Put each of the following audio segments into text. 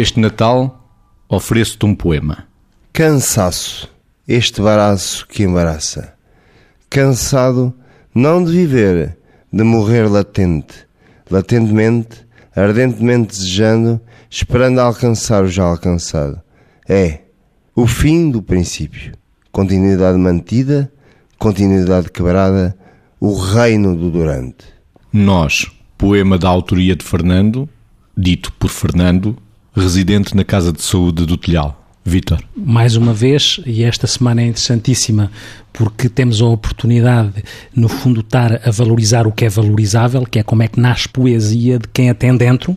Este Natal ofereço-te um poema. Cansaço, este baraço que embaraça. Cansado, não de viver, de morrer latente, latentemente, ardentemente desejando, esperando alcançar o já alcançado. É o fim do princípio. Continuidade mantida, continuidade quebrada, o reino do durante. Nós, poema da autoria de Fernando, dito por Fernando, residente na Casa de Saúde do Telhal. Vítor. Mais uma vez, e esta semana é interessantíssima porque temos a oportunidade, no fundo, estar a valorizar o que é valorizável, que é como é que nasce poesia de quem a tem dentro,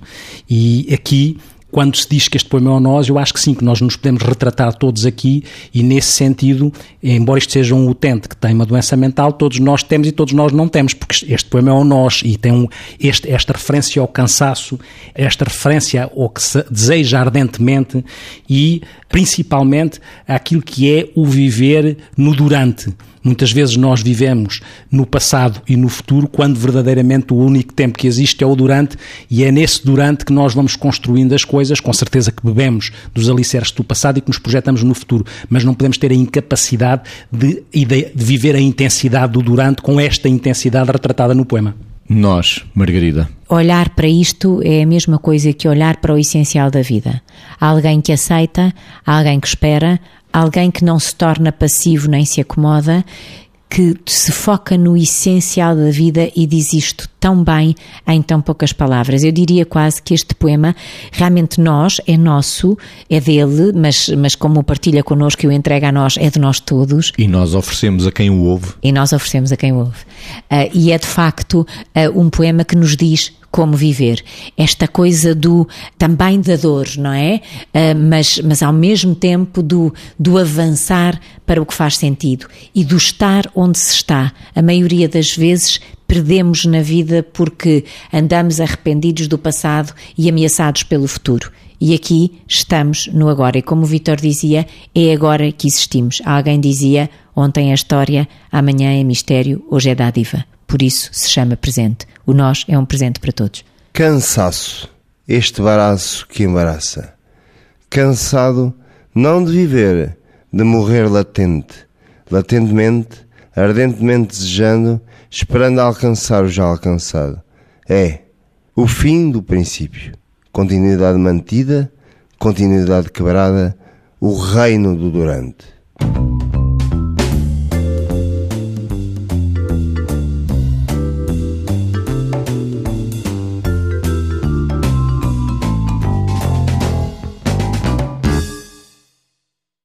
e aqui quando se diz que este poema é nós, eu acho que sim, que nós nos podemos retratar todos aqui e nesse sentido, embora isto seja um utente que tem uma doença mental, todos nós temos e todos nós não temos, porque este poema é o nós e tem um, este, esta referência ao cansaço, esta referência ao que se deseja ardentemente e principalmente aquilo que é o viver no durante. Muitas vezes nós vivemos no passado e no futuro, quando verdadeiramente o único tempo que existe é o durante, e é nesse durante que nós vamos construindo as coisas. Com certeza que bebemos dos alicerces do passado e que nos projetamos no futuro, mas não podemos ter a incapacidade de, de viver a intensidade do durante com esta intensidade retratada no poema. Nós, Margarida. Olhar para isto é a mesma coisa que olhar para o essencial da vida. Há alguém que aceita, há alguém que espera, alguém que não se torna passivo nem se acomoda, que se foca no essencial da vida e diz isto tão bem em tão poucas palavras. Eu diria quase que este poema, realmente nós, é nosso, é dele, mas, mas como o partilha connosco e o entrega a nós, é de nós todos. E nós oferecemos a quem o ouve. E nós oferecemos a quem o ouve. Uh, e é de facto uh, um poema que nos diz como viver. Esta coisa do também da dor, não é? Uh, mas, mas ao mesmo tempo do, do avançar para o que faz sentido e do estar onde se está. A maioria das vezes perdemos na vida porque andamos arrependidos do passado e ameaçados pelo futuro. E aqui estamos no agora. E como o Vitor dizia, é agora que existimos. Alguém dizia, ontem é história, amanhã é mistério, hoje é dádiva. Por isso se chama presente. O nós é um presente para todos. Cansaço, este baraço que embaraça. Cansado não de viver, de morrer latente, latentemente, ardentemente desejando, esperando alcançar o já alcançado. É o fim do princípio. Continuidade mantida, continuidade quebrada, o reino do durante.